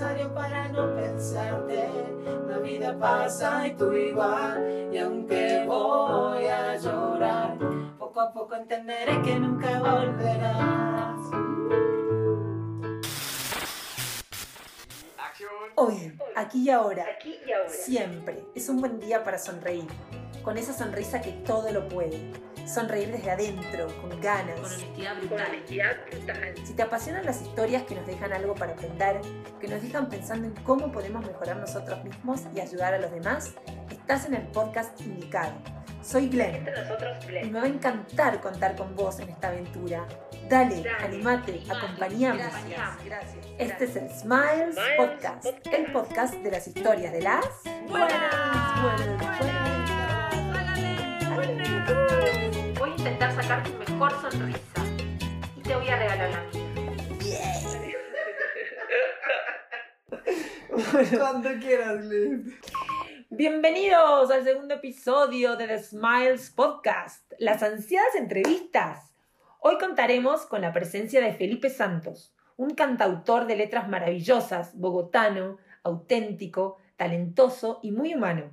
necesario para no pensarte. La vida pasa y tú igual, y aunque voy a llorar, poco a poco entenderé que nunca volverás. Hoy, aquí y ahora, siempre es un buen día para sonreír, con esa sonrisa que todo lo puede. Sonreír desde adentro, con ganas. Con honestidad brutal. Si te apasionan las historias que nos dejan algo para aprender, que nos dejan pensando en cómo podemos mejorar nosotros mismos y ayudar a los demás, estás en el podcast indicado. Soy Glenn y me va a encantar contar con vos en esta aventura. Dale, animate, acompañame. Gracias. Este es el Smiles Podcast, el podcast de las historias de las buenas, buenas, buenas. Voy a intentar sacar tu mejor sonrisa y te voy a regalar la mía. Cuando quieras, Glenn. Bienvenidos al segundo episodio de The Smiles Podcast, las ansiadas entrevistas. Hoy contaremos con la presencia de Felipe Santos, un cantautor de letras maravillosas, bogotano, auténtico, talentoso y muy humano.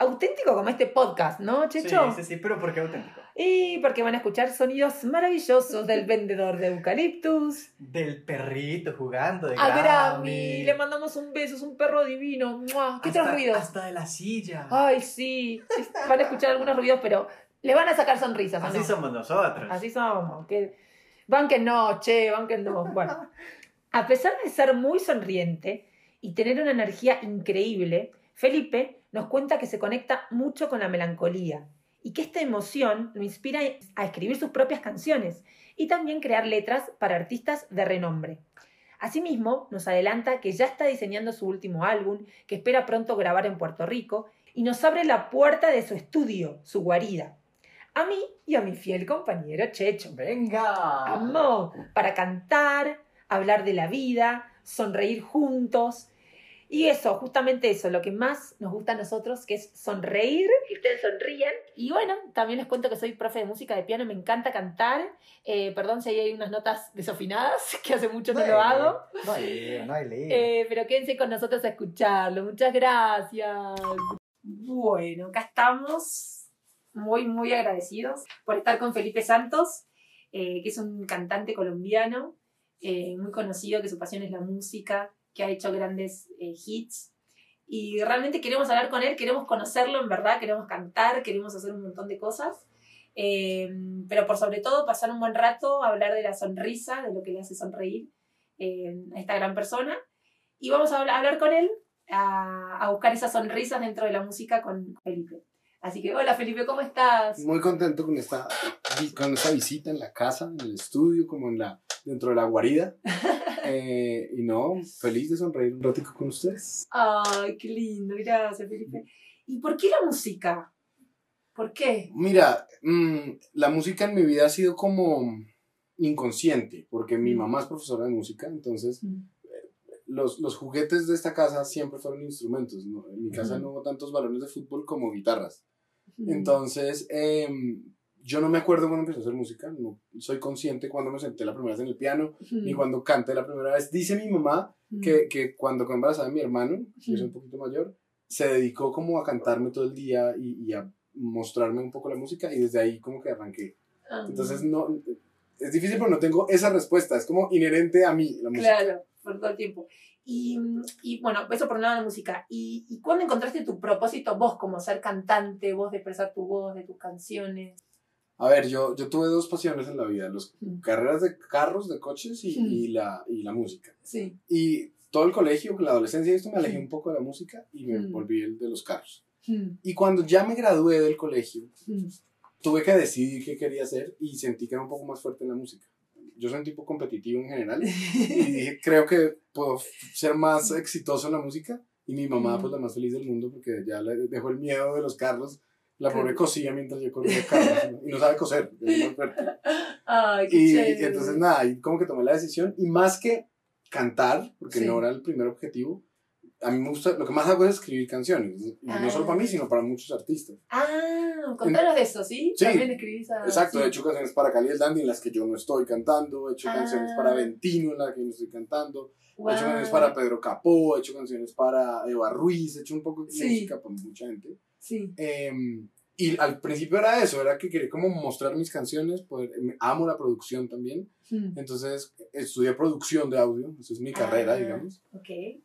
Auténtico como este podcast, ¿no, Checho? Sí, sí, sí, pero ¿por qué auténtico? Y porque van a escuchar sonidos maravillosos del vendedor de eucaliptus. Del perrito jugando, de A Grammy, Grammy. le mandamos un beso, es un perro divino. ¡Mua! ¿Qué hasta, otros ruidos? Hasta de la silla. Ay, sí. Van a escuchar algunos ruidos, pero le van a sacar sonrisas. ¿o Así no? somos nosotros. Así somos. Que... Van que no, che, van que no. Bueno, a pesar de ser muy sonriente y tener una energía increíble, Felipe nos cuenta que se conecta mucho con la melancolía y que esta emoción lo inspira a escribir sus propias canciones y también crear letras para artistas de renombre. Asimismo, nos adelanta que ya está diseñando su último álbum, que espera pronto grabar en Puerto Rico, y nos abre la puerta de su estudio, su guarida. A mí y a mi fiel compañero Checho. Venga. Amo para cantar, hablar de la vida, sonreír juntos. Y eso, justamente eso, lo que más nos gusta a nosotros, que es sonreír. Que ustedes sonríen. Y bueno, también les cuento que soy profe de música de piano, me encanta cantar. Eh, perdón si ahí hay unas notas desafinadas, que hace mucho no lo hago. No hay lío, no hay lío. Eh, pero quédense con nosotros a escucharlo. Muchas gracias. Bueno, acá estamos muy, muy agradecidos por estar con Felipe Santos, eh, que es un cantante colombiano eh, muy conocido, que su pasión es la música, que ha hecho grandes eh, hits. Y realmente queremos hablar con él, queremos conocerlo en verdad, queremos cantar, queremos hacer un montón de cosas. Eh, pero por sobre todo pasar un buen rato, hablar de la sonrisa, de lo que le hace sonreír eh, a esta gran persona. Y vamos a hablar, con él, a, a buscar esas sonrisas dentro de la música con Felipe. Así que, hola Felipe, ¿cómo estás? Muy contento con esta, con esta visita en la casa, en el estudio, como en la, dentro de la guarida. Eh, y no, feliz de sonreír un ratico con ustedes. Ay, qué lindo, gracias Felipe. ¿Y por qué la música? ¿Por qué? Mira, mm, la música en mi vida ha sido como inconsciente, porque mi mamá es profesora de música, entonces los, los juguetes de esta casa siempre fueron instrumentos. ¿no? En mi casa Ujú. no hubo tantos balones de fútbol como guitarras. Entonces, em, yo no me acuerdo cuando empecé a hacer música, no soy consciente cuando me senté la primera vez en el piano, ni cuando canté la primera vez. Dice mi mamá que, que cuando quedó embarazada mi hermano, que es un poquito mayor, se dedicó como a cantarme todo el día y, y a mostrarme un poco la música y desde ahí como que arranqué. Ah. Entonces, no, es difícil, pero no tengo esa respuesta, es como inherente a mí la música. Claro, por todo el tiempo. Y, y bueno, eso por un lado la música. ¿Y, ¿Y cuándo encontraste tu propósito vos como ser cantante, vos de expresar tu voz, de tus canciones? A ver, yo, yo tuve dos pasiones en la vida, los Mm. carreras de carros, de coches y, Mm. y la, y la música. Sí. Y todo el colegio, la adolescencia, y esto me alejé Mm. un poco de la música y me volví el de los carros. Y cuando ya me gradué del colegio, tuve que decidir qué quería hacer y sentí que era un poco más fuerte en la música. Yo soy un tipo competitivo en general y dije, creo que puedo ser más exitoso en la música. Y mi mamá, Mm. pues la más feliz del mundo, porque ya le dejó el miedo de los carros. La pobre cosía mientras yo corría carros y no sabe coser. es muy. Ay, qué Y, y entonces nada, y como que tomé la decisión y más que cantar, porque Sí. no era el primer objetivo, a mí me gusta, lo que más hago es escribir canciones. Ah. no solo para mí, sino para muchos artistas. Ah, contanos de eso, ¿sí? Sí. También escribís a... Exacto, sí. he hecho canciones para Cali el Dandy en las que yo no estoy cantando, he hecho Ah. canciones para Ventino en las que no estoy cantando, he hecho canciones para Pedro Capó, he hecho canciones para Eva Ruiz, he hecho un poco de Sí. música para mucha gente. Sí. Em, y al principio era eso, era que quería como mostrar mis canciones, poder, amo la producción también, Hmm. entonces estudié producción de audio, esa es mi carrera, Ah. digamos,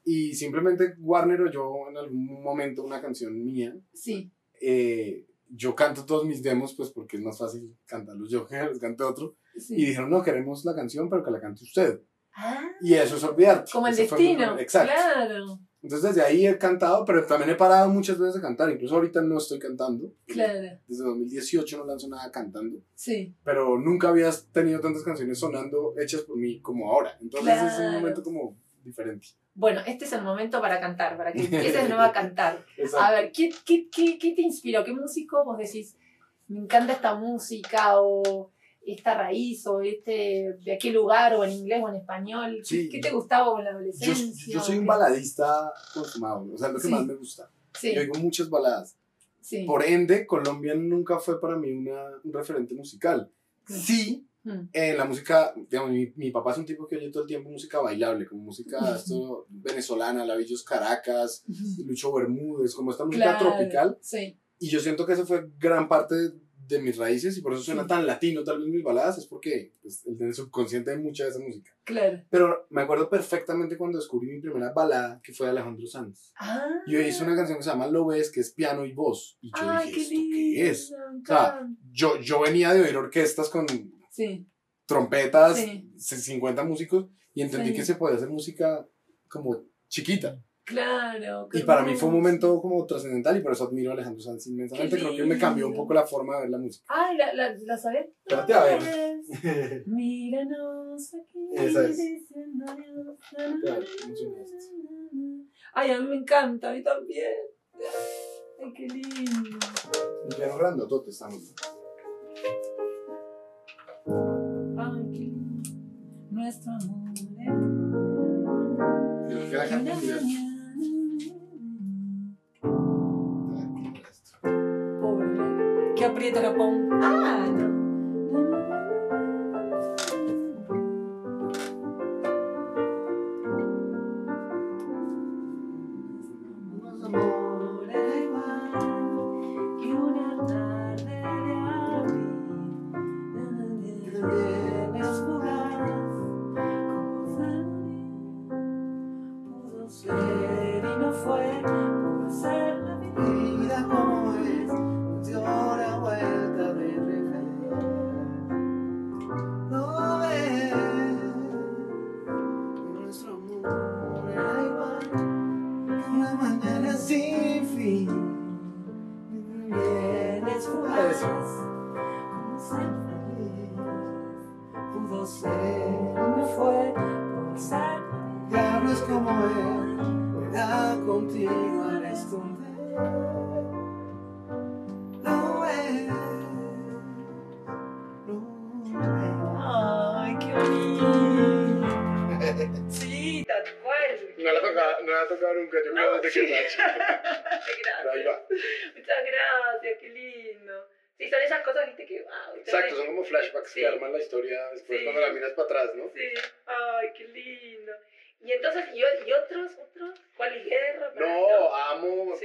y simplemente Warner o yo en algún momento una canción mía, sí. eh, yo canto todos mis demos, pues porque es más fácil cantarlos yo que los cante otro, sí. y dijeron, no, queremos la canción, pero que la cante usted, Ah, y eso es olvidarte. como el destino. Exacto. Claro, Entonces desde ahí he cantado, pero también he parado muchas veces de cantar, incluso ahorita no estoy cantando. claro. Desde 2018 no lanzo nada cantando. Sí. pero nunca habías tenido tantas canciones sonando hechas por mí como ahora. Entonces es un momento como diferente. Bueno, este es el momento para cantar, para que empieces nuevo a cantar. A ver, ¿qué, qué, qué, qué te inspiró? ¿Qué músico vos decís, me encanta esta música o esta raíz o este de aquel lugar o en inglés o en español? ¿Qué- Sí. ¿Qué te gustaba en la Yo, adolescencia? yo soy un baladista consumado, o sea, lo que Sí. más me gusta. Sí, Yo oigo muchas baladas. Por ende, Colombia nunca fue para mí una, un referente musical. Sí. Sí, Mm. en la música, digamos, mi, mi papá es un tipo que oye todo el tiempo música bailable, como música esto, venezolana, Lavillos Caracas, Lucho Bermúdez, como esta música Claro, tropical. Sí, Y yo siento que eso fue gran parte de mis raíces y por eso suena Sí. tan latino tal vez mis baladas, es porque pues, en el subconsciente hay mucha de esa música. claro. Pero me acuerdo perfectamente cuando descubrí mi primera balada, que fue de Alejandro Sanz. Ah, Yo hice una canción que se llama Lo ves, que es piano y voz. Y yo Ay, dije, qué ¿esto lindo. qué es? O sea. Yo, yo venía de oír orquestas con Sí, trompetas, Sí. 50 músicos, y entendí que se podía hacer música como chiquita. Claro. Y para mí fue un momento como trascendental y por eso admiro a Alejandro Sanz inmensamente. Creo que me cambió un poco la forma de ver la música. Ay, ¿la, la, la sabés? Espérate a ver. Míranos aquí. Esa es. Ay, a mí me encanta, a mí también. Ay, qué lindo. Piano grandotote. Ay, qué lindo. Nuestro amor. Pobre. Que aprieta la pon. Ah, no. Unos amores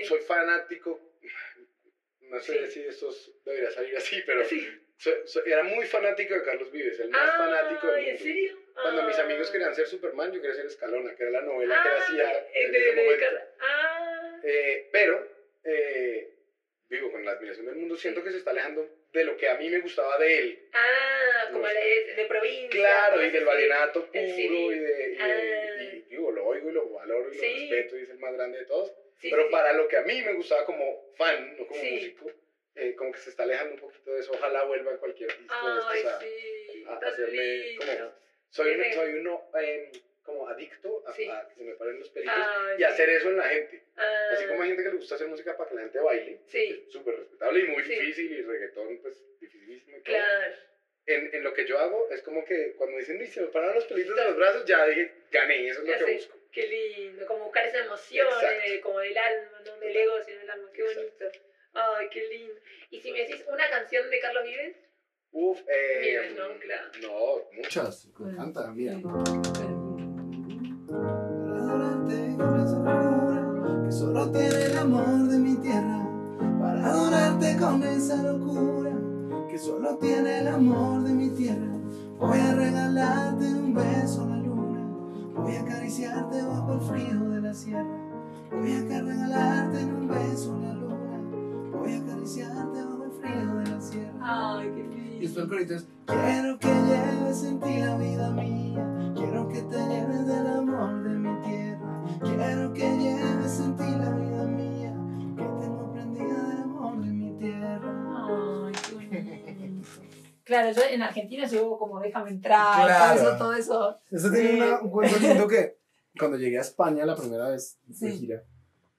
soy fanático. No sé Sí. si esto debería salir así, pero Sí. era muy fanático de Carlos Vives, el más fanático del mundo. ¿en serio? Cuando mis Ah. amigos querían ser Superman, yo quería ser Escalona, que era la novela que Ah, hacía en de- ese de- momento. Ah, Eh, pero, eh, digo, con la admiración del mundo, siento que se está alejando de lo que a mí me gustaba de él. ah, como de, de provincia. Claro, y eso, del vallenato puro, y de, y, Ah. digo, lo oigo y lo valoro y lo respeto y es el más grande de todos. Sí, pero sí, sí. para lo que a mí me gustaba como fan, no como músico, eh, como que se está alejando un poquito de eso. Ojalá vuelva en cualquier disco de Ay, estos a- a tan hacerme como- Soy, Tiene- soy uno em, como adicto a, a que se me paren los pelitos Ay, y hacer eso en la gente. Ah, Así como hay gente que le gusta hacer música para que la gente baile, Sí, es súper respetable y muy difícil y reggaetón pues dificilísimo y todo. claro. en, en lo que yo hago es como que cuando dicen, "Uy, se me paran los pelitos de los brazos, ya dije, gané, eso es lo que Sí, busco. Qué lindo, como buscar esa emoción Exacto. de- como del alma, no del ego, sino del alma, qué bonito. Ay, qué lindo. Y si me decís una canción de Carlos Vives, Uf, eh, Vives, ¿no? Claro. No, muchas, me encanta, mira. Para adorarte con esa locura que solo tiene el amor de mi tierra. Para adorarte con esa locura que solo tiene el amor de mi tierra. Voy a regalarte un beso a la luna. Voy a acariciarte bajo el frío de la sierra. Voy a regalarte un beso la luna. Voy a acariciarte bajo el frío de la sierra. Ay, qué lindo. Y después el corito es, Quiero que lleves en ti la vida mía. Quiero que te lleves del amor de mi tierra. Quiero que lleves Claro, yo en Argentina llevo como déjame entrar, Claro. todo eso, todo eso. Eso tiene Sí. una- un cuento lindo que cuando llegué a España la primera vez de Sí. gira,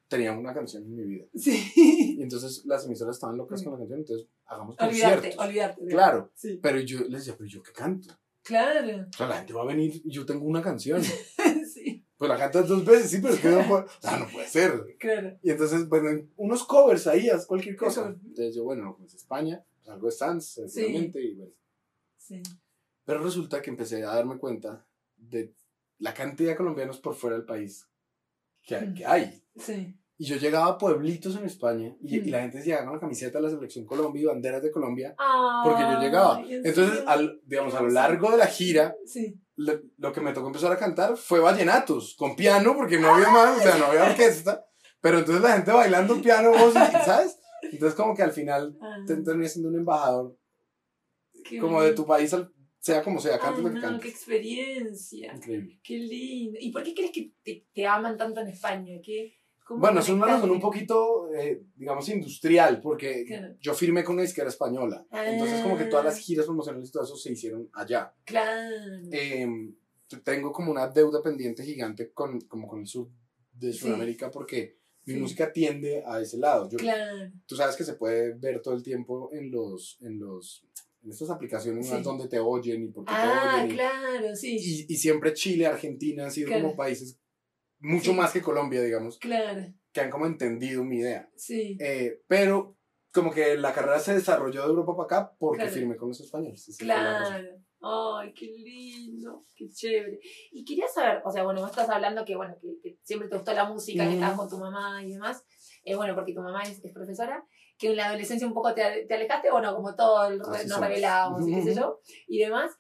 tenía una canción en mi vida. Sí. Y entonces las emisoras estaban locas con la canción, entonces hagamos Olvidarte, conciertos. olvidarte. Claro, Sí. pero yo les decía, pero yo qué canto. Claro. O sea, la gente va a venir y yo tengo una canción. Sí, Pues la cantas dos veces, sí, pero es que no puede, o sea, no puede ser. claro. Y entonces, bueno, unos covers ahí, haz cualquier cosa. Entonces yo, bueno, pues España, algo de Sans, seguramente, y bueno. Sí. Pero resulta que empecé a darme cuenta de la cantidad de colombianos por fuera del país que, hay- Mm. que hay. Sí. Y yo llegaba a pueblitos en España y, Mm. y la gente se llegaba con la camiseta de la selección Colombia y banderas de Colombia Ah, porque yo llegaba. Ay, ¿en Entonces, al, digamos, a lo largo de la gira, Sí. lo, lo que me tocó empezar a cantar fue vallenatos, con piano, porque no había más, o sea, no había orquesta. Pero entonces la gente bailando piano, voz, ¿sabes? Entonces, como que al final Ah, te terminé siendo un embajador, qué como de tu país, sea como sea, cantes lo que cantes. qué experiencia. Increíble. Qué lindo. ¿Y por qué crees que te, te aman tanto en España? ¿Qué, Bueno, es una razón un poquito, eh, digamos, industrial, porque Claro. yo firmé con una disquera española. Entonces, como que todas las giras promocionales y todo eso se hicieron allá. Claro. Eh, tengo como una deuda pendiente gigante con, como con el sur de Sí. Sudamérica, porque mi Sí. música tiende a ese lado. Yo, claro. Tú sabes que se puede ver todo el tiempo en los, en los, en estas aplicaciones Sí. donde te oyen y por qué Ah, te oyen. y- claro, sí. Y, y siempre Chile, Argentina han sido Claro. como países mucho Sí. más que Colombia, digamos, Claro, que han como entendido mi idea. sí. Eh, pero como que la carrera se desarrolló de Europa para acá porque Claro. firmé con los españoles. Esa. Claro. Ay, qué lindo, qué chévere. Y quería saber, o sea, bueno, vos estás hablando que, bueno, que, que siempre te gustó la música, que Ujú. estabas con tu mamá y demás. Eh, bueno, porque tu mamá es, es profesora, que en la adolescencia un poco te, te alejaste, bueno, como todo el, Así nos somos. revelamos y qué sé yo, y demás.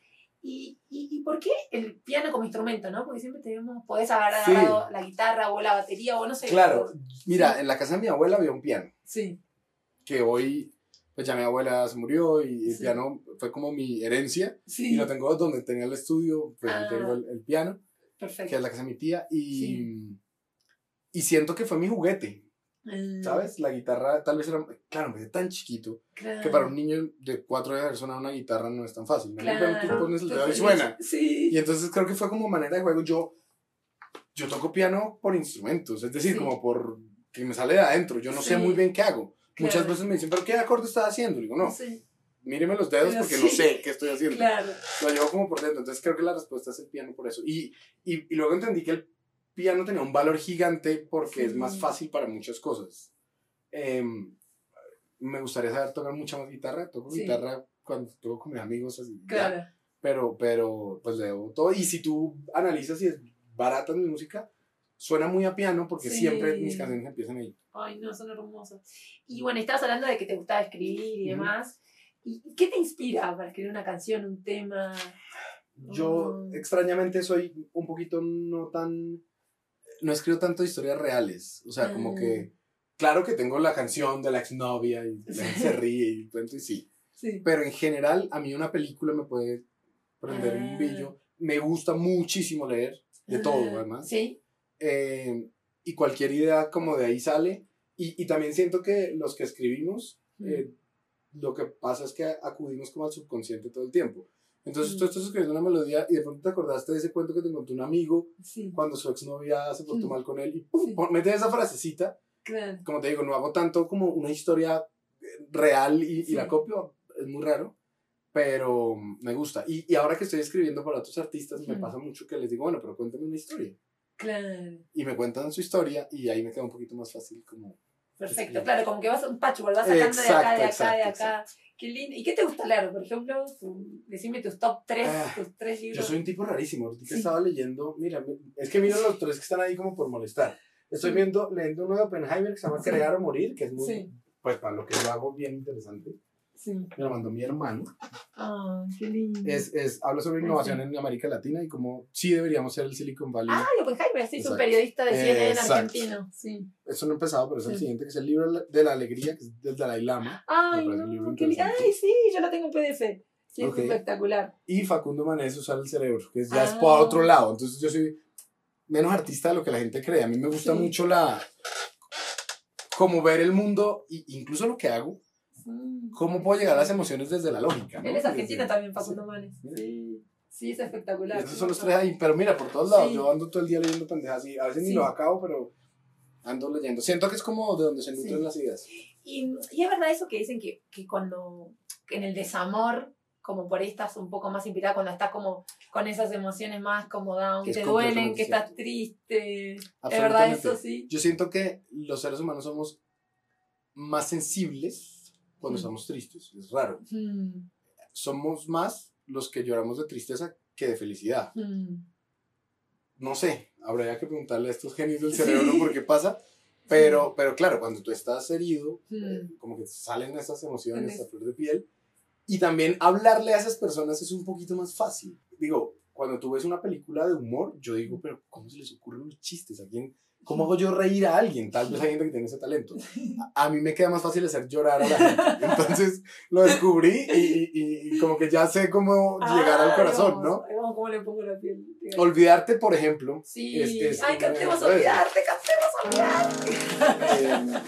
Y, y, ¿Y por qué el piano como instrumento, no? Porque siempre tenemos, podés agarrar Sí. agarrado la guitarra o la batería o no sé. Claro, mira, en la casa de mi abuela había un piano. Sí, que hoy, pues ya mi abuela se murió y el Sí. piano fue como mi herencia. sí. Y lo tengo donde tenía el estudio, pues Ah. tengo el, el piano, Perfecto. que es la casa de mi tía. Y, Sí. y siento que fue mi juguete, Mm, ¿sabes? La guitarra tal vez era, claro, me tan chiquito Claro. que para un niño de cuatro años sonar una guitarra no es tan fácil. ¿no? Claro. Tú pones el dedo y suena. Sí. Y entonces creo que fue como manera de juego. Yo, yo toco piano por instrumentos, es decir, como por que me sale de adentro. Yo no sé muy bien qué hago. Muchas veces me dicen, ¿pero qué acorde estás haciendo? Y digo, no, Sí, míreme los dedos Pero porque sí. no sé qué estoy haciendo. claro. Lo llevo como por dentro. Entonces creo que la respuesta es el piano por eso. Y, y, y luego entendí que el piano tenía un valor gigante porque es más Sí. fácil para muchas cosas. Em, me gustaría saber tocar mucha más guitarra. Toco Sí. guitarra cuando toco con mis amigos. Así, ya. Claro. Pero, pero, pues leo todo. Y si tú analizas y es barata mi música, suena muy a piano porque Sí. siempre mis canciones empiezan ahí. Ay, no, son hermosos. Y bueno, estabas hablando de que te gustaba escribir y Ujú. demás. ¿Y qué te inspira para escribir una canción, un tema? Yo Mm. extrañamente soy un poquito no tan... No escribo tanto historias reales. O sea, como Ah. que... Claro que tengo la canción de la exnovia y la gente se ríe y cuento y sí. Sí. Pero en general, a mí una película me puede prender Ah. un billo. Me gusta muchísimo leer, de todo Ah, además. Sí. Eh, y cualquier idea como de ahí sale. Y, y también siento que los que escribimos, eh, lo que pasa es que acudimos como al subconsciente todo el tiempo. Entonces tú Mm. estás escribiendo una melodía y de pronto te acordaste de ese cuento que te contó un amigo Sí. cuando su exnovia se portó Mm. mal con él y ¡pum! Sí. pon- mete esa frasecita. Claro. Como te digo, no hago tanto como una historia eh, real y, y Sí. la copio, es muy raro. pero me gusta. Y, y ahora que estoy escribiendo para otros artistas, me Mm. pasa mucho que les digo, bueno, pero cuéntame una historia. Claro. Y me cuentan su historia y ahí me queda un poquito más fácil como... Perfecto, claro, como que vas un patchwork, vas sacando de acá, Exacto, de acá, exacto, de acá. Qué lindo. ¿Y qué te gusta leer? Por ejemplo, Tu- decime tus top 3, Ah, tus tres Yo libros. soy un tipo rarísimo. Ahorita Sí. estaba leyendo, mira, es que miro los tres que están ahí como por molestar. Estoy viendo, leyendo uno de Oppenheimer que se llama Sí. Crear o Morir, que es muy, Sí, pues para lo que yo hago, bien interesante. sí. Me lo mandó mi hermano. Ah, qué lindo. Es, es, habla sobre Ah, innovación en América Latina y cómo sí deberíamos ser el Silicon Valley. Ah, Oppenheimer, sí, es un periodista de CNN Exacto. argentino. Sí. Eso no ha empezado, pero es el Sí. siguiente, que es el libro de la alegría, que es del Dalai Lama. Ay, no, qué lindo. Ay, sí, yo lo tengo en PDF. Sí, Ok. es espectacular. Y Facundo Manés, usar el cerebro, que es ya es Ah. por otro lado. Entonces yo soy menos artista de lo que la gente cree. A mí me gusta Sí. mucho la... Como ver el mundo, e incluso lo que hago. Cómo puedo llegar a las emociones desde la lógica. ¿no? Él es argentino Desde- también, Facundo Manes. Mira. Sí, sí, es espectacular. Esos son los tres ahí. Pero mira, por todos lados, Sí. yo ando todo el día leyendo pendejas y a veces ni Sí. los acabo, pero ando leyendo. Siento que es como de donde se nutren Sí. las ideas. Y, y es verdad eso que dicen que, que cuando que en el desamor, como por ahí estás un poco más inspirada, cuando estás como con esas emociones más como down, Que te duelen, que estás triste. ¿Es verdad Absolutamente. eso? Sí. Yo siento que los seres humanos somos más sensibles cuando Mm. estamos tristes. Es raro. Mm, Somos más los que lloramos de tristeza que de felicidad. mm. No sé, habría que preguntarle a estos genios del Sí. cerebro por qué pasa. Pero, pero claro, cuando tú estás herido, eh, como que salen esas emociones Tienes- a flor de piel. Y también hablarle a esas personas es un poquito más fácil. Digo, cuando tú ves una película de humor, yo digo, pero ¿cómo se les ocurren los chistes? ¿A quién, ¿Cómo hago yo reír a alguien? Tal vez hay gente que tiene ese talento. A, a mí me queda más fácil hacer llorar a la gente. Entonces lo descubrí y, y- como que ya sé cómo llegar al Ay, corazón, ¿no? ¿Cómo le pongo la piel? Olvidarte, por ejemplo. Sí. es- es Ay, cantemos olvidarte, cantemos olvidarte. eh,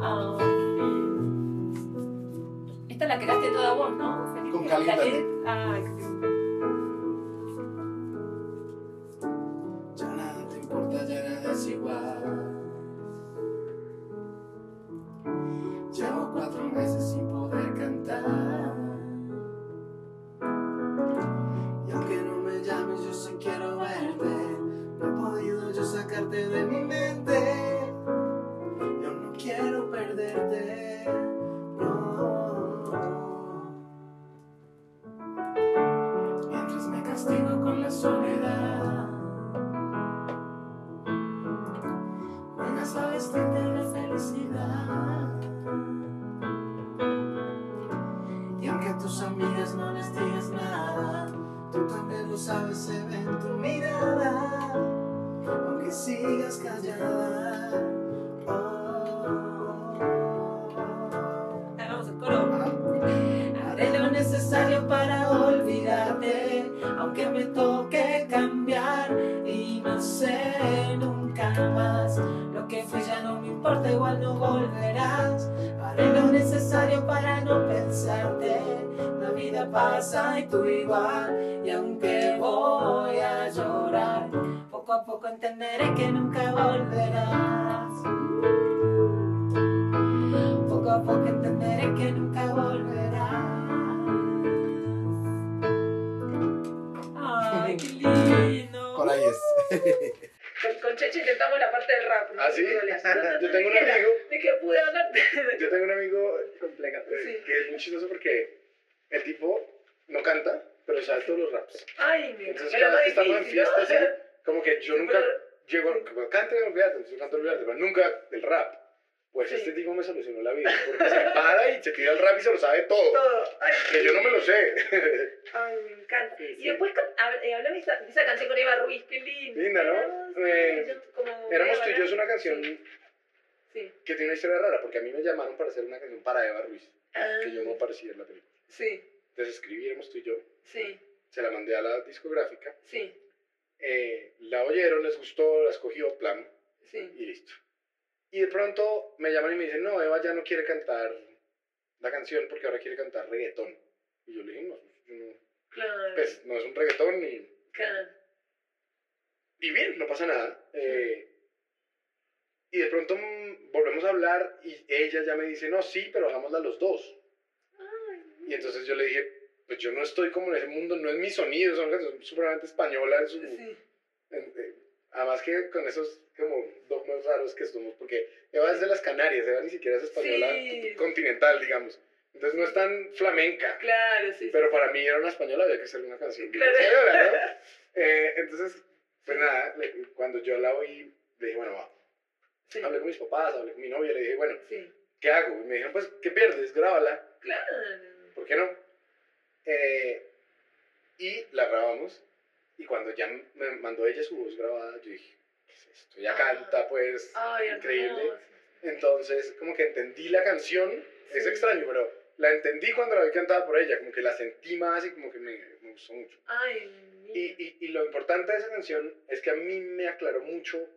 Ah, Esta la creaste toda vos, ¿no? Con Cali La meses sin poder cantar. Y aunque no me llames, yo sí quiero verte. No he podido yo sacarte de mi mente. Yo no quiero perderte. Tú igual, y aunque voy a llorar, poco a poco entenderé que nunca volverás. Poco a poco entenderé que nunca volverás. Ay, qué lindo. Por ahí es. Con, con Cheche intentamos la parte del rap. ¿no? ¿Ah, sí? Yo tengo un ¿de qué amigo. ¿De qué pude hablarte? Yo tengo un amigo Compleja. eh, Sí. que es muy chistoso porque el tipo no canta, pero sabe todos los raps. Ay, mi Entonces, cada vez que estamos en fiestas, como que yo Sí, nunca pero- llego, como, canta olvídate, entonces yo canto olvídate, pero nunca el rap. Pues Sí. este tipo me solucionó la vida, porque se para y se tira el rap y se lo sabe todo. Todo. Ay, Que yo no me lo sé. Ay, me encanta. Y después eh, hablame de esa, canción con Eva Ruiz, qué linda. Linda, ¿no? Éramos, Eh, yo como Éramos tú y yo es una canción Sí. Sí. que tiene una historia rara, porque a mí me llamaron para hacer una canción para Eva Ruiz, Ah, que yo no aparecía en la película. Sí, Entonces escribí Éramos tú y yo, sí, se la mandé a la discográfica, sí, eh, la oyeron, les gustó, la escogió, plan, sí. y listo. Y de pronto me llaman y me dicen, no, Eva ya no quiere cantar la canción porque ahora quiere cantar reggaetón. Y yo le dije, no, no, Claro. pues no es un reggaetón y, claro. y bien, no pasa nada. Eh, y de pronto mm, volvemos a hablar y ella ya me dice, no, sí, pero hagámosla los dos. Y entonces yo le dije, pues yo no estoy como en ese mundo, no es mi sonido, es una canción súperamente española en su... Sí. en- eh, además que con esos como dogmas raros que somos, porque Eva es de las Canarias, Eva ni siquiera es española Sí. continental, digamos. Entonces no es tan flamenca. Claro, sí. Pero sí, para mí era una española, había que hacer una canción. Claro. española, ¿no? Eh, entonces, pues nada, cuando yo la oí, le dije, bueno, va. Hablé con mis papás, hablé con mi novia, le dije, bueno. ¿qué hago? Y me dijeron, pues, ¿qué pierdes? Grábala. Claro. ¿Por qué no? Eh, y la grabamos. Y cuando ya me mandó ella su voz grabada, yo dije, ¿qué es esto? Ella Ah. canta, pues, Ay, increíble. hermoso. Entonces, como que entendí la canción. Es Sí. extraño, pero la entendí cuando la vi cantada por ella. Como que la sentí más y como que me, me gustó mucho. Ay, Y, y, y lo importante de esa canción es que a mí me aclaró mucho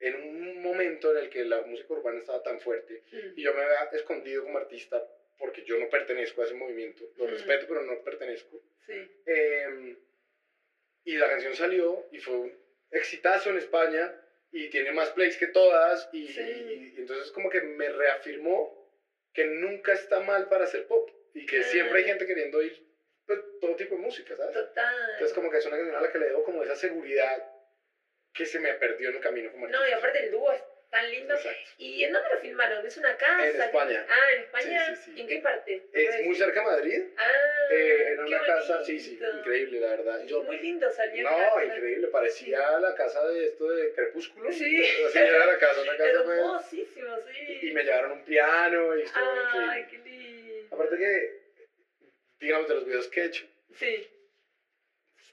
en un momento en el que la música urbana estaba tan fuerte Mm. y yo me había escondido como artista porque yo no pertenezco a ese movimiento. Lo Mm. respeto, pero no pertenezco. Sí. Eh, y la canción salió y fue un exitazo en España y tiene más plays que todas y, Sí. y- y entonces como que me reafirmó que nunca está mal para hacer pop y que siempre hay gente queriendo oír pues, todo tipo de música, ¿sabes? Total. Entonces como que es una canción a la que le debo como esa seguridad que se me perdió en el camino como No, y aparte el dúo es tan lindo. Exacto. ¿Y en dónde lo filmaron? ¿Es una casa? En España. Ah, en España. Sí, sí, sí. ¿En qué parte? Es ¿Puedes muy cerca de Madrid, Ah, eh, en qué una casa, sí, sí, increíble, la verdad. Yo, Muy lindo salió. no, claro. increíble, parecía la casa de esto de Crepúsculo. Sí. Así era la casa, una casa pues, Hermosísimo, sí. y me llevaron un piano y estuvo Ay, increíble. qué lindo. Aparte que, digamos, de los videos que he hecho, Sí,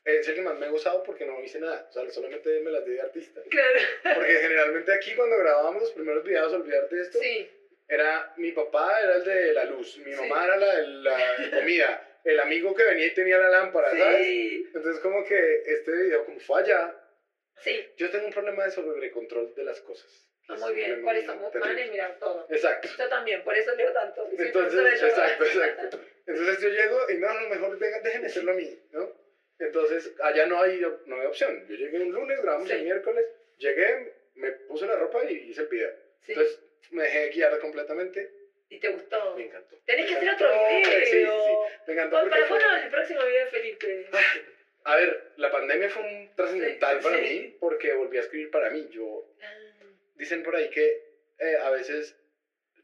es el que más me he gozado porque no hice nada, o sea, solamente me las di de artista. claro. Porque generalmente aquí cuando grabábamos los primeros videos, olvidarte de esto, Sí, era mi papá era el de la luz, mi Sí. mamá era la de la comida, el amigo que venía y tenía la lámpara, ¿sabes? sí, Entonces como que este video como fue allá, sí. yo tengo un problema de sobrecontrol de las cosas. Ah, muy bien, por eso, van a terrible. mirar todo. Exacto. Yo también, por eso leo tanto. Entonces, exacto, exacto. Entonces yo llego y no, no, mejor venga, déjenme hacerlo a mí, ¿no? Entonces allá no hay, no hay opción. Yo llegué un lunes, grabamos Sí. el miércoles, llegué, me puse la ropa y hice el video. Sí. Entonces me dejé guiar completamente, ¿y te gustó? me encantó. Tenés que Me hacer otro encantó, video. Sí, sí, sí, me encantó. Porque para cuándo el próximo video de Felipe? A ver, la pandemia fue un trascendental para mí porque volví a escribir para mí. Yo, Ah, dicen por ahí que eh, a veces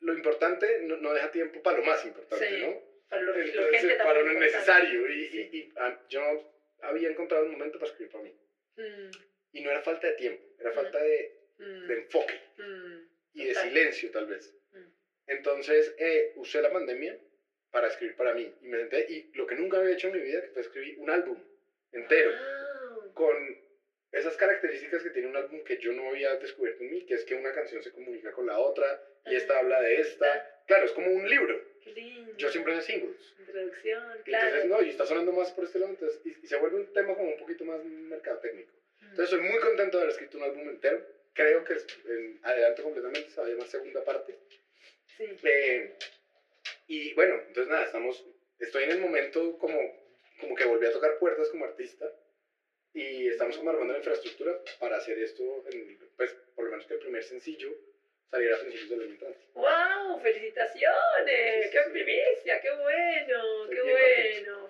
lo importante no, no deja tiempo para lo más importante. ¿no? para lo, lo Entonces, urgente para lo es necesario. Y, y- y, ah, yo había encontrado un momento para escribir para mí. importante. Y no era falta de tiempo, era Mm. falta de, Mm, de enfoque mm, mm. y de silencio, tal vez. Mm. Entonces, eh, usé la pandemia para escribir para mí. Y me senté, y lo que nunca había hecho en mi vida, que fue escribir un álbum entero. Ah, con esas características que tiene un álbum que yo no había descubierto en mí, que es que una canción se comunica con la otra y esta Ah, habla de esta. Claro, es como un libro. lindo. Yo siempre hago singles. Introducción, claro. Entonces, no, y está sonando más por este lado, entonces, y, y se vuelve un tema como un poquito más mercado técnico. Mm. Entonces, soy muy contento de haber escrito un álbum entero. Creo que en adelante completamente se va a llamar segunda parte. Sí. Eh, y bueno, entonces nada, estamos, estoy en el momento como, como que volví a tocar puertas como artista y estamos como armando la infraestructura para hacer esto, en, pues por lo menos que el primer sencillo saliera a principios del año entrante. ¡Wow! ¡Felicitaciones! Sí, sí, ¡Qué sí. primicia! ¡Qué bueno! Estoy ¡Qué bueno!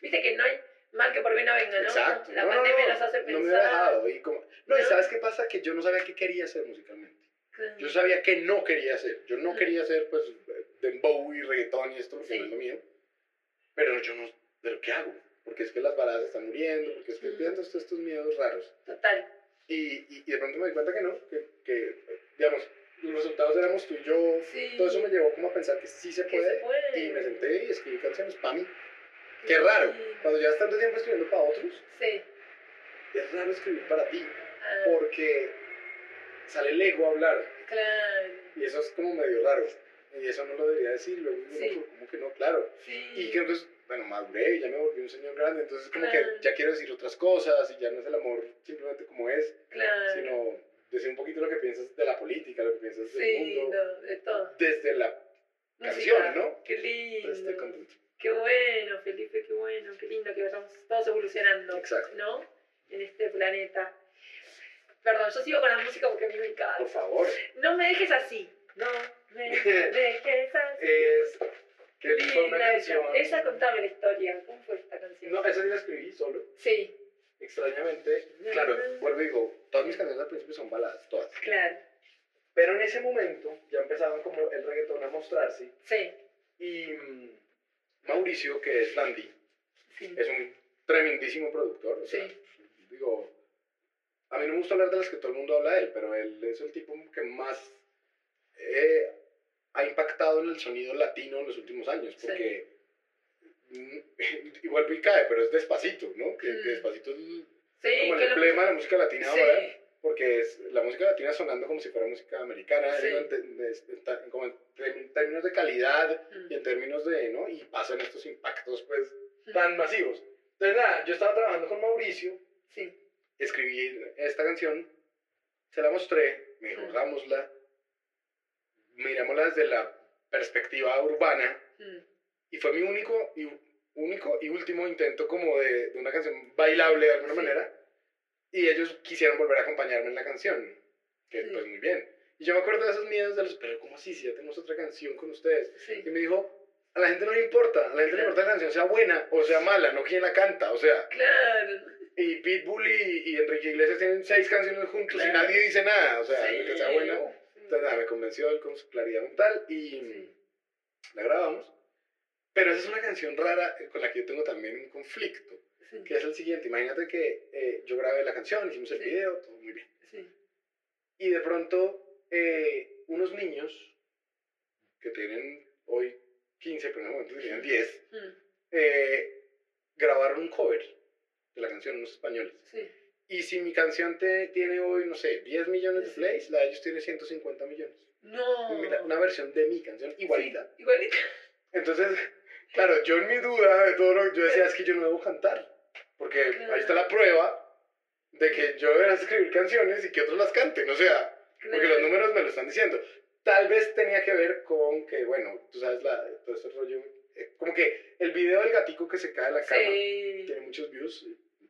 Viste que no hay mal que por bien no venga, ¿no? Exacto. La no, pandemia no, nos hace No me pensar. hubiera dejado. Y como, no, y ¿No? ¿sabes qué pasa? Que yo no sabía qué quería hacer musicalmente. Claro. Yo sabía que no quería hacer. Yo no Mm. quería hacer, pues, dembow y reggaetón y esto, porque no es lo mío. Pero yo no, ¿pero qué hago? Porque es que las baladas están muriendo, porque es que Mm. tienen todos estos miedos raros. Total. Y, y, y de pronto me di cuenta que no, que, que, digamos, los resultados éramos tú y yo. Sí. Todo eso me llevó como a pensar que sí se puede. se puede. Y me senté y escribí canciones para mí. Qué raro. Sí. Cuando llevas tanto tiempo escribiendo para otros, Sí. es raro escribir para ti. Ah, Porque sale el ego a hablar. claro. Y eso es como medio raro. Y eso no lo debería decir. Luego Sí. como- que no, claro. Sí. Y que es, bueno, maduré y ya me volví un señor grande. Entonces como Claro. que ya quiero decir otras cosas y ya no es el amor simplemente como es, Claro. sino decir un poquito lo que piensas de la política, lo que piensas del Sí, mundo. no, de todo. Desde la canción. ¿no? Qué lindo. Estoy contento. Qué bueno, Felipe, qué bueno, qué lindo que vayamos todos evolucionando, Exacto. ¿no? En este planeta. Perdón, yo sigo con la música porque a mí me encanta. Por favor. No me dejes así. No me dejes así. Es. Qué fue una linda canción. esa. Esa contame la historia. ¿Cómo fue esta canción? No, esa sí la escribí solo. Sí, Extrañamente. Claro, vuelvo y digo, todas mis canciones al principio son baladas, todas. claro. Pero en ese momento ya empezaban como el reggaetón a mostrarse. Sí, Y mm, Mauricio, que es Dandy, sí. es un tremendísimo productor. O sea, Sí. Digo, a mí no me gusta hablar de las que todo el mundo habla de él, pero él es el tipo que más eh, ha impactado en el sonido latino en los últimos años, Sí. porque mm, igual y cae, pero es despacito, ¿no? Que, que Mm. despacito es Sí, como que el lo- emblema de la música latina Sí. ahora, porque es la música latina sonando como si fuera música americana, Sí. en en como en tem- términos de calidad Mm. y en términos de, ¿no? Y pasan estos impactos, pues, Mm. tan masivos. Entonces, nada, yo estaba trabajando con Mauricio, Sí, escribí esta canción, se la mostré, me dijo, Mm. mirámosla desde la perspectiva urbana, mm, y fue mi único y, único y último intento como de, de una canción bailable de alguna Sí. manera, y ellos quisieron volver a acompañarme en la canción, que Sí. pues muy bien. Y yo me acuerdo de esos miedos de los, pero ¿cómo así? Si ya tenemos otra canción con ustedes. sí. Y me dijo, a la gente no le importa, a la gente le importa la canción sea buena o sea mala, no quién la canta, o sea, Claro. y Pitbull y, y Enrique Iglesias tienen seis canciones juntos y Claro. nadie dice nada, o sea, Sí. que sea buena. Entonces nada, me convenció él con su claridad mental y la grabamos. Pero esa es una canción rara eh, con la que yo tengo también un conflicto, Sí, que es el siguiente. Imagínate que eh, yo grabé la canción, hicimos el Sí. video, todo muy bien. sí. Y de pronto eh, unos niños que tienen hoy 15, pero en ese momento tenían 10, Mm, eh, grabaron un cover de la canción, unos españoles. Y si mi canción te, tiene hoy, no sé, 10 millones de plays, la de ellos tiene 150 millones. No. Una, una versión de mi canción igualita. Igualita. Entonces, claro, yo en mi duda de todo lo yo decía, es que yo no debo cantar. Porque Claro. ahí está la prueba de que yo debería escribir canciones y que otros las canten. O sea, porque los Claro. números me lo están diciendo. Tal vez tenía que ver con que, bueno, tú sabes, la, todo este rollo. eh, como que el video del gatico que se cae de la cama Sí. tiene muchos views.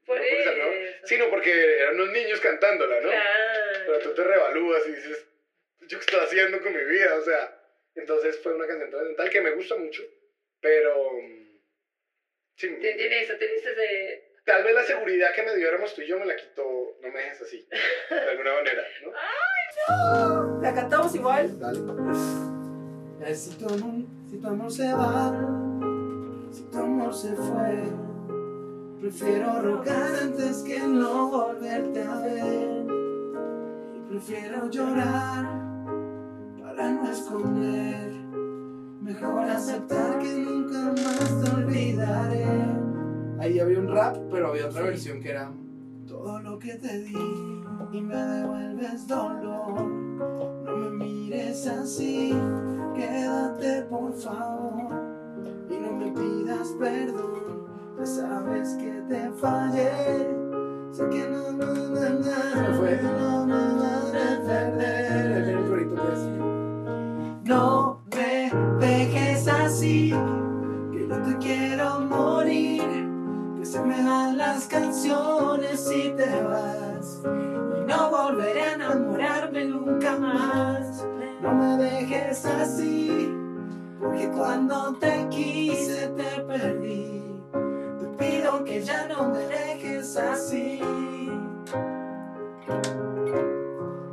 Por no porque sea- no, eso. sino porque eran unos niños cantándola, ¿no? Claro. Pero tú te revalúas y dices, ¿yo qué estoy haciendo con mi vida? O sea, entonces fue una canción trascendental que me gusta mucho, pero sí, Tien- Tiene eso, tienes ese. tal vez la seguridad que me dio éramos tú y yo me la quitó, no me dejes así, de alguna manera, ¿no? ¿La cantamos igual? Dale. Eh, Si tu amor, si tu amor se va, si tu amor se fue, prefiero rogar antes que no volverte a ver. Y prefiero llorar para no esconder. Mejor aceptar que nunca más te olvidaré. Ahí había un rap, pero había otra versión que era... Todo lo que te di y me devuelves dolor. No me mires así, quédate por favor. Y no me pidas perdón, ya sabes que te fallé. Sé que no, no, no, no, me no me van a perder. El corito que es... No me te quiero morir. Que se me dan las canciones si te vas. Y no volveré a enamorarme nunca más. No me dejes así, porque cuando te quise te perdí. Te pido que ya no me dejes así.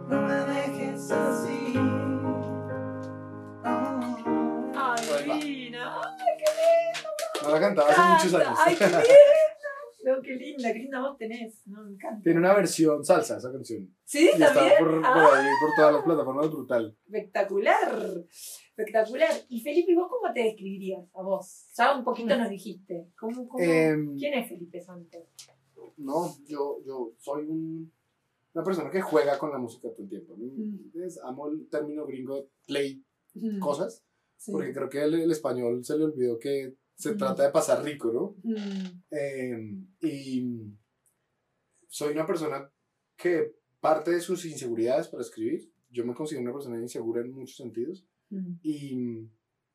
No me dejes así. Cantaba hace muchos años. Ay, qué lindo. No, qué linda, qué linda voz tenés. No, me encanta. Tiene una versión salsa esa canción. ¿Sí? Y ¿También? está por, por Ah, ahí, por todas las plataformas, brutal. espectacular. Espectacular. Y Felipe, ¿vos cómo te describirías a vos? Ya un poquito nos dijiste. ¿Cómo, cómo- Em, ¿Quién es Felipe Santos? No, yo, yo soy un- una persona que juega con la música todo el tiempo. Mm. Entonces, amo el término gringo play Mm, cosas, sí. porque creo que el, el español se le olvidó que se Mm. trata de pasar rico, ¿no? Mm, Eh, y soy una persona que parte de sus inseguridades para escribir, yo me considero una persona insegura en muchos sentidos, mm, y,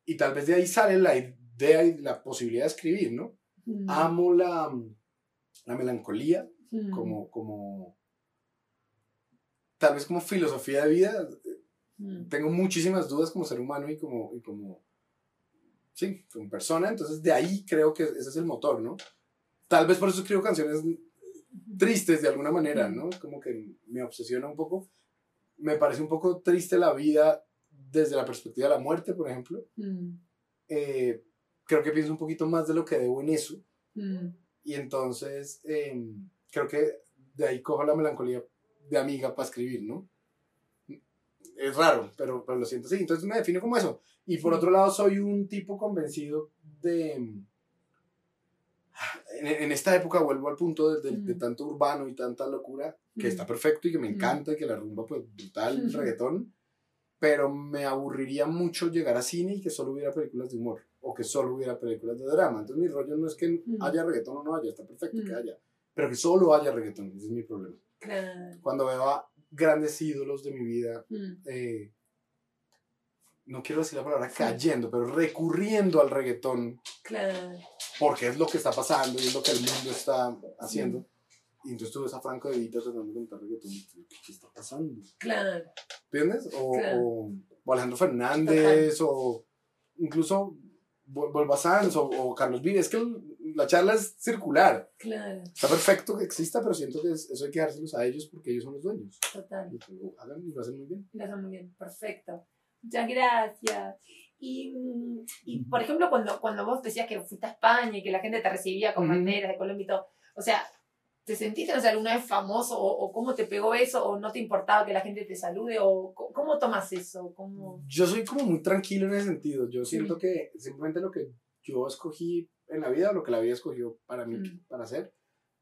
y tal vez de ahí sale la idea y la posibilidad de escribir, ¿no? mm, Amo la, la melancolía, como, como tal vez como filosofía de vida, tengo muchísimas dudas como ser humano y como, y como, sí, como persona, entonces de ahí creo que ese es el motor, ¿no? Tal vez por eso escribo canciones tristes de alguna manera, ¿no? Como que me obsesiona un poco. Me parece un poco triste la vida desde la perspectiva de la muerte, por ejemplo. Mm. Eh, creo que pienso un poquito más de lo que debo en eso. Mm. Y entonces eh, creo que de ahí cojo la melancolía de amiga para escribir, ¿no? Es raro, pero, pero lo siento así. Entonces me defino como eso. Y por otro lado, soy un tipo convencido de... En, en esta época vuelvo al punto de, de- de Mm. tanto urbano y tanta locura, que Mm. está perfecto y que me Mm. encanta y que la rumba, pues, brutal, el reggaetón. Pero me aburriría mucho llegar a cine y que solo hubiera películas de humor. O que solo hubiera películas de drama. Entonces mi rollo no es que Mm. haya reggaetón o no haya, está perfecto que Mm. haya. Pero que solo haya reggaetón, ese es mi problema. Claro. Cuando veo a grandes ídolos de mi vida, Mm. eh, no quiero decir la palabra cayendo, pero recurriendo al reggaetón, Claro. porque es lo que está pasando y es lo que el mundo está haciendo. Y entonces tú ves a Franco De Vita tratando de cantar reggaetón, ¿qué está pasando? Claro. ¿Entiendes? O, Claro. o, o Alejandro Fernández, o incluso Vol- Volva Sanz, o, o Carlos Vives. Es que la charla es circular. Claro. Está perfecto que exista, pero siento que es- eso hay que dárselos a ellos porque ellos son los dueños. Total. Lo hagan y lo hacen muy bien. Lo hacen muy bien, perfecto. Muchas gracias. Y, mm, y, por ejemplo, cuando, cuando vos decías que fuiste a España y que la gente te recibía con banderas de Colombia y todo, o sea, ¿te sentiste no sé, alguna vez famoso o, o cómo te pegó eso o no te importaba que la gente te salude o cómo tomas eso? ¿Cómo... Yo soy como muy tranquilo en ese sentido. Yo siento que simplemente lo que yo escogí en la vida, lo que la vida escogió para mí, Mm. para hacer,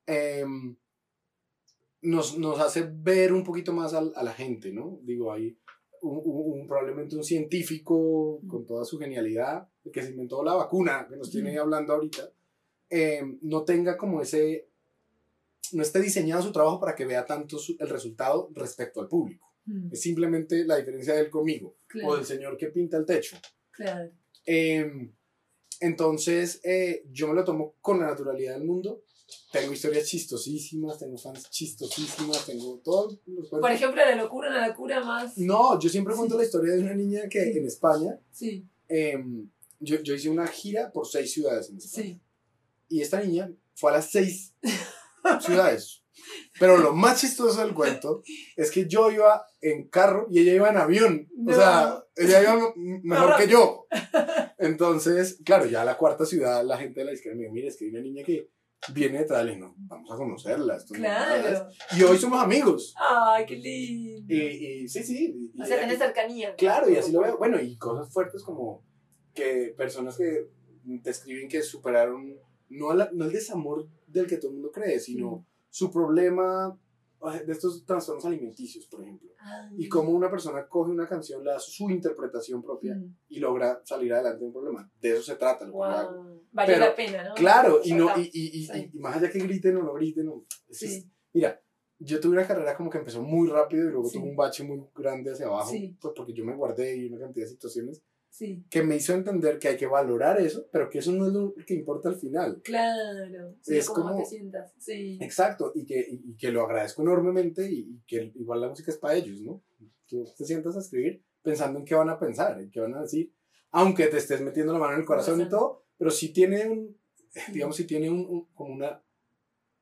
em, nos, nos hace ver un poquito más al- a, la gente, ¿no? Digo, hay un, un- un- probablemente un científico con toda su genialidad, que se inventó la vacuna, que nos tiene hablando ahorita, em, no tenga como ese, no esté diseñado su trabajo para que vea tanto su- el resultado respecto al público. Mm, Es simplemente la diferencia de él conmigo o Claro, del señor que pinta el techo. claro. Eh, entonces, eh, yo me lo tomo con la naturalidad del mundo. Tengo historias chistosísimas, tengo fans chistosísimas, tengo todos los. Por ejemplo, la locura, una locura más. No, yo siempre cuento Sí. la historia de una niña que Sí. en España, Sí, eh, yo, yo hice una gira por seis ciudades en España. sí. Y esta niña fue a las seis ciudades. Pero lo más chistoso del cuento es que yo iba en carro y ella iba en avión. No. O sea, ella iba mejor que yo. Entonces, claro, ya a la cuarta ciudad la gente de la izquierda me dijo, mire, es que hay una niña que viene. Le dije, no, vamos a conocerla. esto no es nada". Claro. Y hoy somos amigos. Ay, qué lindo. Y, y sí, sí. y- o sea, tenés cercanía. Claro, y así lo veo. Bueno, y cosas fuertes como que personas que te escriben que superaron, no, la- no el desamor del que todo el mundo cree, sino su problema de estos trastornos alimenticios, por ejemplo. Ay. Y cómo una persona coge una canción, le da su interpretación propia Mm, y logra salir adelante de un problema. De eso se trata lo que yo hago. Wow. Valió Pero, la pena, ¿no? Claro, y, no, y, y, y- Sí. y más allá que griten o no griten, es- Sí. mira, yo tuve una carrera como que empezó muy rápido y luego Sí. tuve un bache muy grande hacia abajo, pues porque yo me guardé y una cantidad de situaciones Sí, que me hizo entender que hay que valorar eso, pero que eso no es lo que importa al final. claro. Sí, Es como- te sientas. Sí. Exacto, y que, y, y que lo agradezco enormemente y, y que igual la música es para ellos, ¿no? Tú te sientas a escribir pensando en qué van a pensar, en qué van a decir, aunque te estés metiendo la mano en el corazón y todo, pero si tiene un, digamos, si tiene un, un- como una,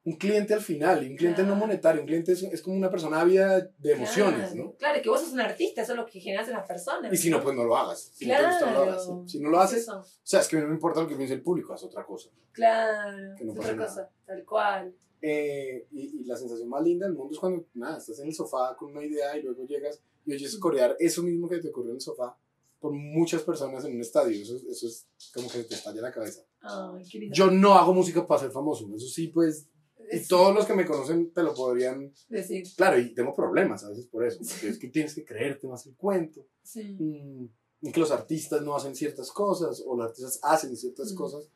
un cliente al final, un cliente no Claro. monetario, un cliente es, es como una persona ávida de emociones, Claro. ¿no? Claro, es que vos sos un artista, eso es lo que generas en las personas. Y si no, pues no lo hagas. Si no te Claro. gusta, no lo hagas. Si no lo haces, o sea, es que no me importa lo que piense el público, haz otra cosa. Claro. Que no es otra nada. cosa, tal cual. Eh, y, y la sensación más linda del mundo es cuando, nada, estás en el sofá con una idea y luego llegas y oyes corear eso mismo que te ocurrió en el sofá por muchas personas en un estadio. Eso, eso es como que te estalla la cabeza. Ay, qué lindo. Yo no hago música para ser famoso, eso sí, pues, y todos los que me conocen te lo podrían, Decir, claro, y tengo problemas a veces por eso, porque es que tienes que creerte más el cuento, sí. mm, y que los artistas no hacen ciertas cosas, o los artistas hacen ciertas Mm. cosas,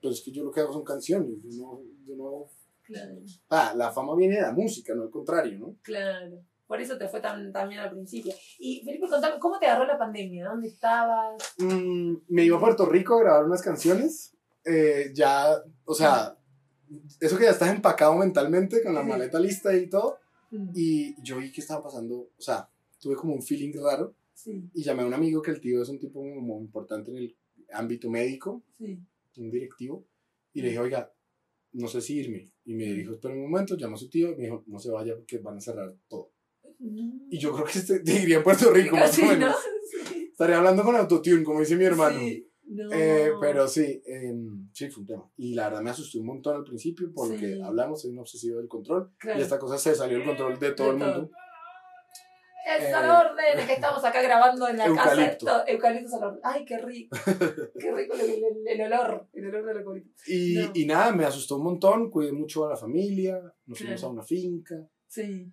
pero es que yo lo que hago son canciones, yo no, yo no Claro, Ah, la fama viene de la música, no al contrario, ¿no? claro. Por eso te fue tan, tan bien al principio. Y Felipe, contame, ¿cómo te agarró la pandemia? ¿Dónde estabas? Mm, me iba a Puerto Rico a grabar unas canciones. eh, ya, o sea, eso que ya estás empacado mentalmente con la Sí. maleta lista y todo. Mm. Y yo vi que estaba pasando, o sea, tuve como un feeling raro Sí, y llamé a un amigo que el tío es un tipo como importante en el ámbito médico, sí. un directivo, y le dije, oiga, no sé si irme. Y me dijo, espera un momento, llamó a su tío y me dijo, no se vaya porque van a cerrar todo. Y yo creo que este, te diría en Puerto Rico, más Casi, o ¿no? menos. Sí. Estaría hablando con autotune, como dice mi hermano. Sí. No. Eh, pero sí, em, sí, fue un tema. Y la verdad me asusté un montón al principio porque Sí. hablamos, soy un obsesivo del control. Claro. Y esta cosa se salió del control de todo De el todo. mundo. Es Eh, al orden, que estamos acá grabando en la Eucalipto. casa. Eucalipto al orden. Ay, qué rico. Qué rico el, el- el olor. El olor del eucalipto. Y, No. y nada, me asustó un montón, cuidé mucho a la familia, nos fuimos Claro. a una finca. Sí.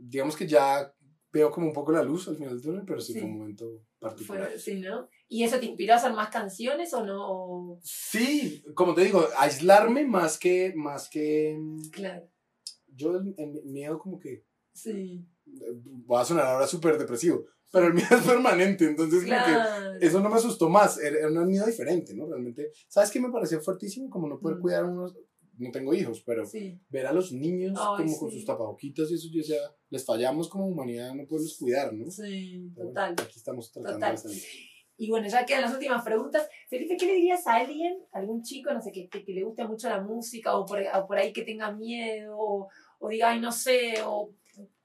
Digamos que ya veo como un poco la luz al final del túnel, pero sí, Sí. fue un momento particular. Fue, sí, ¿no? ¿Y eso te inspiró a hacer más canciones o no? Sí, como te digo, aislarme más que, más que Claro. yo el, el miedo como que Sí. va a sonar ahora súper depresivo, pero el miedo es permanente, entonces como que Claro. eso no me asustó más, era, un miedo diferente, ¿no? Realmente, ¿sabes qué me pareció fuertísimo? Como no poder Mm. cuidar a unos, no tengo hijos, pero Sí. ver a los niños Ay, como con sus tapaboquitas y eso, yo decía, les fallamos como humanidad, no poderlos cuidar, ¿no? Sí, Pero bueno, total. aquí estamos tratando Total. de salir. Y bueno, ya quedan las últimas preguntas. Felipe, ¿qué le dirías a alguien, algún chico, no sé, que, que, que le guste mucho la música o por, o por ahí que tenga miedo o, o diga, ay, no sé, o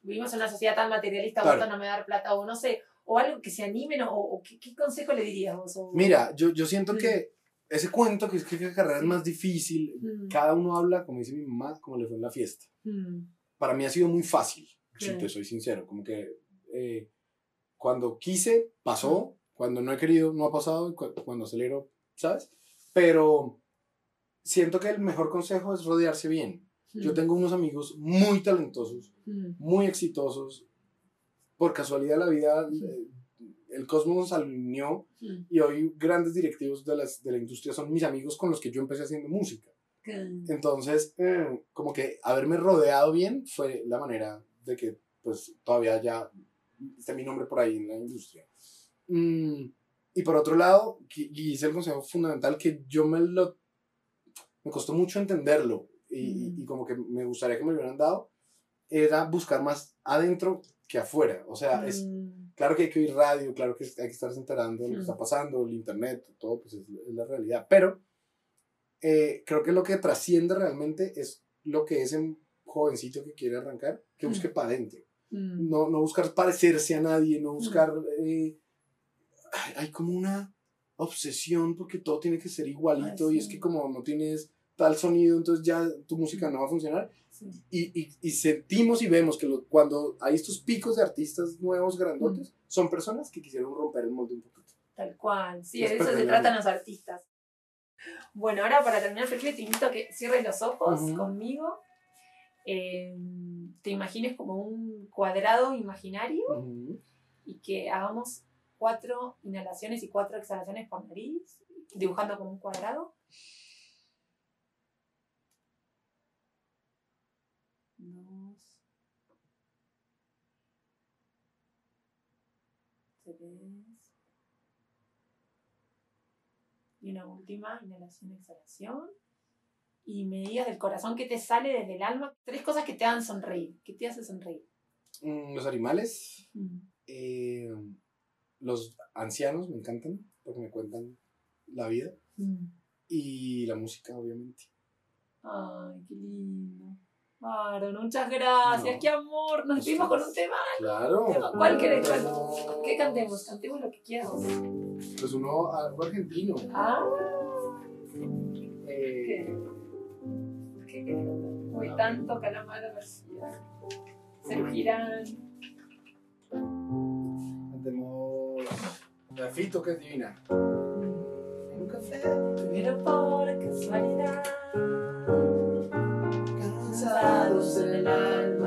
vivimos en una sociedad tan materialista, Claro. ¿cuánto no me a dar plata? O no sé, o algo que se animen o, o ¿qué, qué consejo le dirías vos? O- Mira, yo, yo siento Mm. que ese cuento que es que la carrera es más difícil, Mm. cada uno habla, como dice mi mamá, como le fue en la fiesta. Mm, Para mí ha sido muy fácil, si Claro. te soy sincero, como que eh, cuando quise, pasó, cuando no he querido, no ha pasado, cuando acelero, ¿sabes? Pero siento que el mejor consejo es rodearse bien. Yo tengo unos amigos muy talentosos, mm, muy exitosos. Por casualidad de la vida, eh, el cosmos nos alineó mm, y hoy grandes directivos de, las, de la industria son mis amigos con los que yo empecé haciendo música. Entonces, eh, como que haberme rodeado bien fue la manera de que, pues, todavía ya esté mi nombre por ahí en la industria. Mm, y por otro lado, y hice el consejo fundamental que yo me lo... Me costó mucho entenderlo y, Mm. y como que me gustaría que me lo hubieran dado, era buscar más adentro que afuera. O sea, es, mm, Claro que hay que oír radio, claro que hay que estarse enterando de lo que Mm. está pasando, el internet, todo, pues es, es la realidad. Pero eh, creo que lo que trasciende realmente es lo que ese jovencito que quiere arrancar, que busque para adentro. mm, No, no buscar parecerse a nadie, no buscar... eh, hay como una obsesión porque todo tiene que ser igualito Ay, y es sí. que como no tienes tal sonido, entonces ya tu música no va a funcionar sí, y, y, y sentimos y vemos que lo- cuando hay estos picos de artistas nuevos, grandotes, son personas que quisieron romper el molde un poquito. Tal cual. Sí, de eso se tratan los artistas. Bueno, ahora para terminar, Felipe, te invito a que cierres los ojos Ujú. conmigo. Eh, te imagines como un cuadrado imaginario y que hagamos cuatro inhalaciones y cuatro exhalaciones por nariz, dibujando como un cuadrado. Dos. Tres. Y una última inhalación, exhalación. Y me digas del corazón que te sale desde el alma. Tres cosas que te hagan sonreír. que te hace sonreír? Mm, los animales, Mm. eh, los ancianos me encantan porque me cuentan la vida Mm. y la música, obviamente. Ay, qué lindo. Aaron, muchas gracias, No. qué amor. Nos despedimos con un tema. Claro. ¿Cuál querés? ¿Cuál? ¿Qué cantemos? Cantemos lo que quieras. Pues uno, algo argentino. Ah, Eh, ¿qué? ¿Qué querés cantar? Hoy tanto Calamaro García. Sergio Girán. La Fito, que es divina. Un café. Pero por casualidad. Cansados en el alma